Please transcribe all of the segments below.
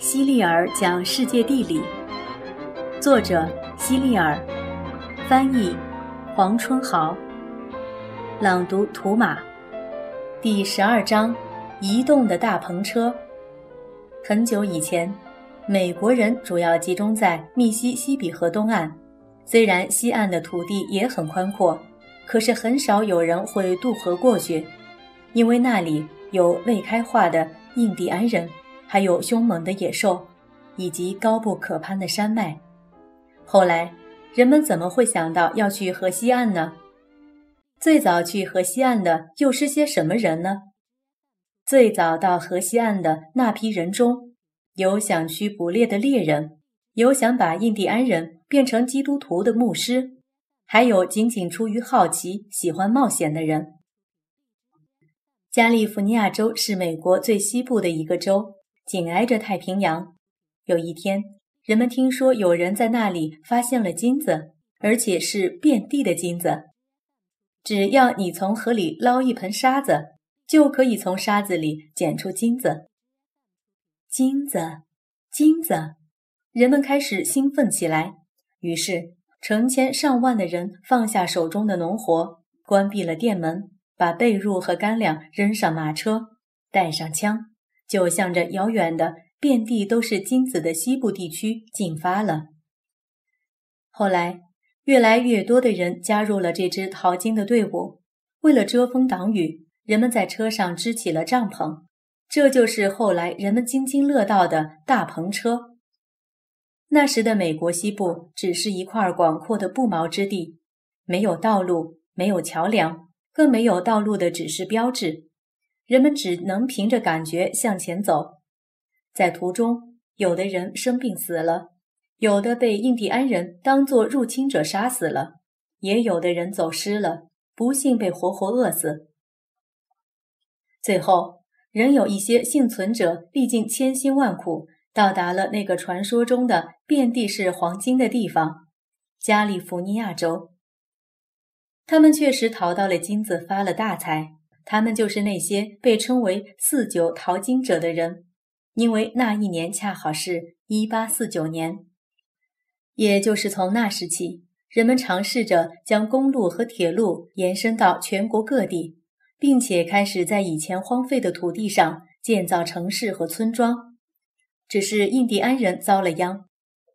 希利尔讲世界地理，作者希利尔，翻译黄春豪，朗读图马，第十二章：移动的大篷车。很久以前，美国人主要集中在密西西比河东岸，虽然西岸的土地也很宽阔，可是很少有人会渡河过去，因为那里有未开化的印第安人。还有凶猛的野兽，以及高不可攀的山脉。后来，人们怎么会想到要去河西岸呢？最早去河西岸的又是些什么人呢？最早到河西岸的那批人中，有想去捕猎的猎人，有想把印第安人变成基督徒的牧师，还有仅仅出于好奇、喜欢冒险的人。加利福尼亚州是美国最西部的一个州。紧挨着太平洋。有一天，人们听说有人在那里发现了金子，而且是遍地的金子。只要你从河里捞一盆沙子，就可以从沙子里捡出金子。金子，金子！人们开始兴奋起来。于是，成千上万的人放下手中的农活，关闭了店门，把被褥和干粮扔上马车，带上枪。就向着遥远的、遍地都是金子的西部地区进发了。后来，越来越多的人加入了这支淘金的队伍。为了遮风挡雨，人们在车上支起了帐篷。这就是后来人们津津乐道的大篷车。那时的美国西部只是一块广阔的不毛之地，没有道路，没有桥梁，更没有道路的指示标志。人们只能凭着感觉向前走，在途中，有的人生病死了，有的被印第安人当作入侵者杀死了，也有的人走失了，不幸被活活饿死。最后，仍有一些幸存者历尽千辛万苦，到达了那个传说中的遍地是黄金的地方——加利福尼亚州。他们确实淘到了金子，发了大财。他们就是那些被称为“四九淘金者”的人，因为那一年恰好是一八四九年，也就是从那时起，人们尝试着将公路和铁路延伸到全国各地，并且开始在以前荒废的土地上建造城市和村庄。只是印第安人遭了殃，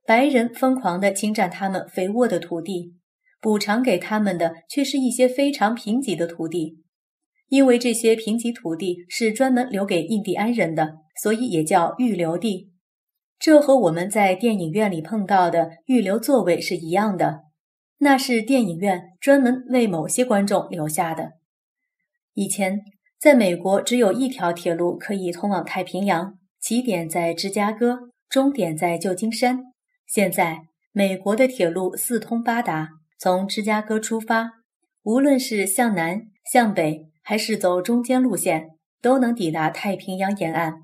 白人疯狂地侵占他们肥沃的土地，补偿给他们的却是一些非常贫瘠的土地。因为这些贫瘠土地是专门留给印第安人的，所以也叫预留地。这和我们在电影院里碰到的预留座位是一样的，那是电影院专门为某些观众留下的。以前，在美国只有一条铁路可以通往太平洋，起点在芝加哥，终点在旧金山。现在，美国的铁路四通八达，从芝加哥出发，无论是向南向北。还是走中间路线，都能抵达太平洋沿岸。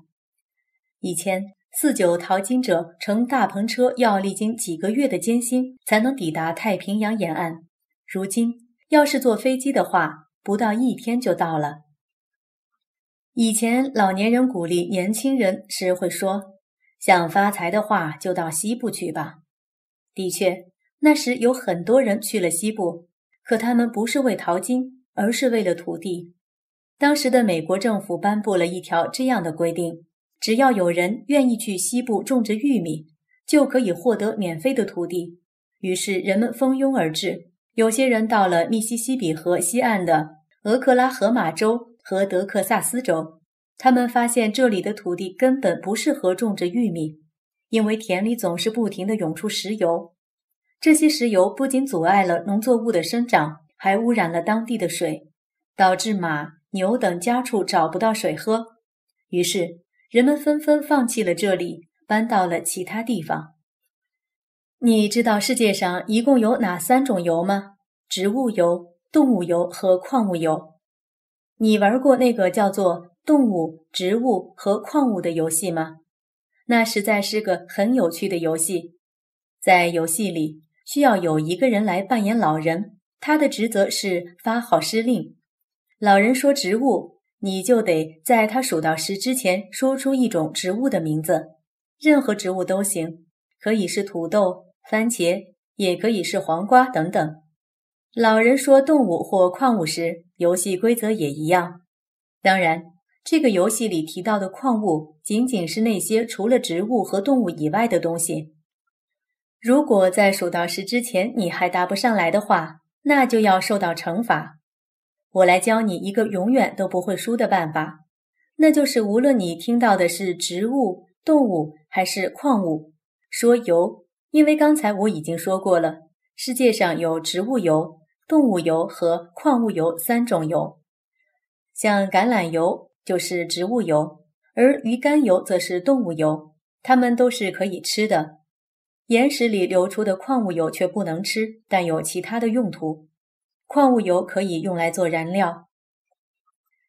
以前四九淘金者乘大篷车要历经几个月的艰辛才能抵达太平洋沿岸，如今要是坐飞机的话，不到一天就到了。以前老年人鼓励年轻人时会说：“想发财的话，就到西部去吧。”的确，那时有很多人去了西部，可他们不是为淘金。而是为了土地。当时的美国政府颁布了一条这样的规定：只要有人愿意去西部种植玉米，就可以获得免费的土地。于是人们蜂拥而至。有些人到了密西西比河西岸的俄克拉荷马州和德克萨斯州，他们发现这里的土地根本不适合种植玉米，因为田里总是不停地涌出石油。这些石油不仅阻碍了农作物的生长。还污染了当地的水，导致马、牛等家畜找不到水喝。于是，人们纷纷放弃了这里，搬到了其他地方。你知道世界上一共有哪三种油吗？植物油、动物油和矿物油。你玩过那个叫做“动物、植物和矿物”的游戏吗？那实在是个很有趣的游戏。在游戏里，需要有一个人来扮演老人。他的职责是发号施令。老人说植物，你就得在他数到十之前说出一种植物的名字。任何植物都行，可以是土豆、番茄，也可以是黄瓜等等。老人说动物或矿物时，游戏规则也一样。当然，这个游戏里提到的矿物，仅仅是那些除了植物和动物以外的东西。如果在数到十之前你还答不上来的话，那就要受到惩罚。我来教你一个永远都不会输的办法，那就是无论你听到的是植物、动物还是矿物，说油，因为刚才我已经说过了，世界上有植物油。动物油和矿物油三种油，像橄榄油就是植物油，而鱼肝油则是动物油，它们都是可以吃的。岩石里流出的矿物油却不能吃，但有其他的用途。矿物油可以用来做燃料。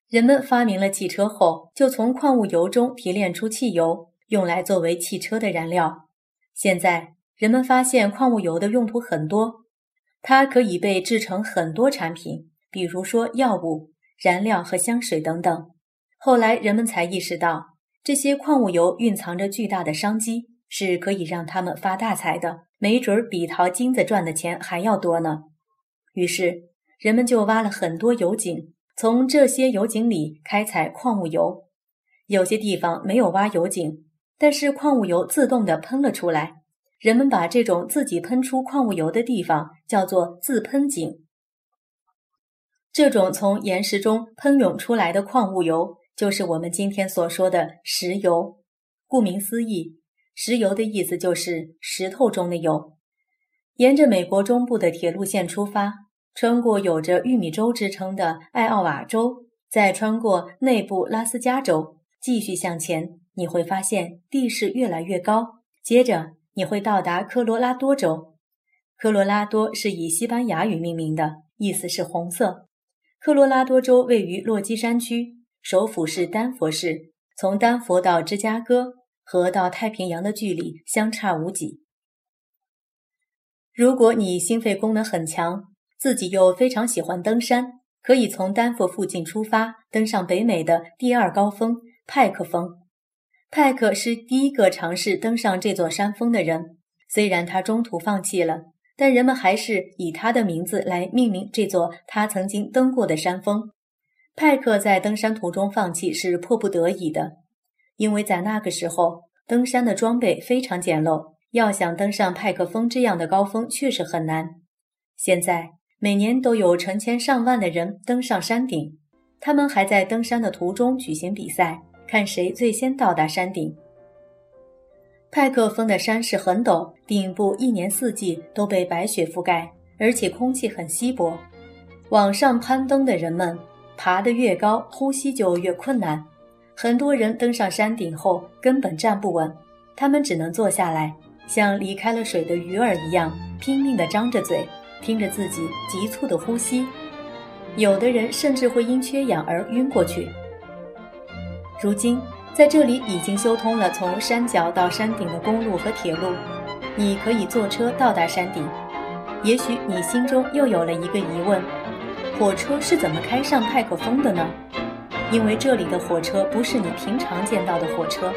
人们发明了汽车后，就从矿物油中提炼出汽油，用来作为汽车的燃料。现在人们发现矿物油的用途很多。它可以被制成很多产品，比如说药物、燃料和香水等等。后来人们才意识到，这些矿物油蕴藏着巨大的商机，是可以让他们发大财的，没准儿比淘金子赚的钱还要多呢。于是人们就挖了很多油井，从这些油井里开采矿物油。有些地方没有挖油井，但是矿物油自动的喷了出来。人们把这种自己喷出矿物油的地方叫做自喷井。这种从岩石中喷涌出来的矿物油，就是我们今天所说的石油。顾名思义，石油的意思就是石头中的油。沿着美国中部的铁路线出发，穿过有着玉米州之称的艾奥瓦州，再穿过内布拉斯加州，继续向前，你会发现地势越来越高。接着。你会到达科罗拉多州，科罗拉多是以西班牙语命名的，意思是红色。科罗拉多州位于落基山区，首府是丹佛市。从丹佛到芝加哥和到太平洋的距离相差无几。如果你心肺功能很强，自己又非常喜欢登山，可以从丹佛附近出发，登上北美的第二高峰——派克峰。派克是第一个尝试登上这座山峰的人，虽然他中途放弃了，但人们还是以他的名字来命名这座他曾经登过的山峰。派克在登山途中放弃是迫不得已的，因为在那个时候登山的装备非常简陋，要想登上派克峰这样的高峰确实很难。现在每年都有成千上万的人登上山顶，他们还在登山的途中举行比赛。看谁最先到达山顶。派克峰的山势很陡，顶部一年四季都被白雪覆盖，而且空气很稀薄。往上攀登的人们，爬得越高，呼吸就越困难。很多人登上山顶后根本站不稳，他们只能坐下来，像离开了水的鱼儿一样，拼命地张着嘴，听着自己急促的呼吸。有的人甚至会因缺氧而晕过去。如今，在这里已经修通了从山脚到山顶的公路和铁路，你可以坐车到达山顶。也许你心中又有了一个疑问：火车是怎么开上派克峰的呢？因为这里的火车不是你平常见到的火车，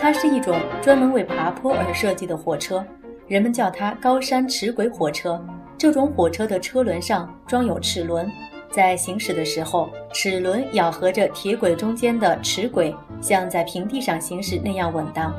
它是一种专门为爬坡而设计的火车，人们叫它高山齿轨火车。这种火车的车轮上装有齿轮。在行驶的时候，齿轮咬合着铁轨中间的齿轨，像在平地上行驶那样稳当。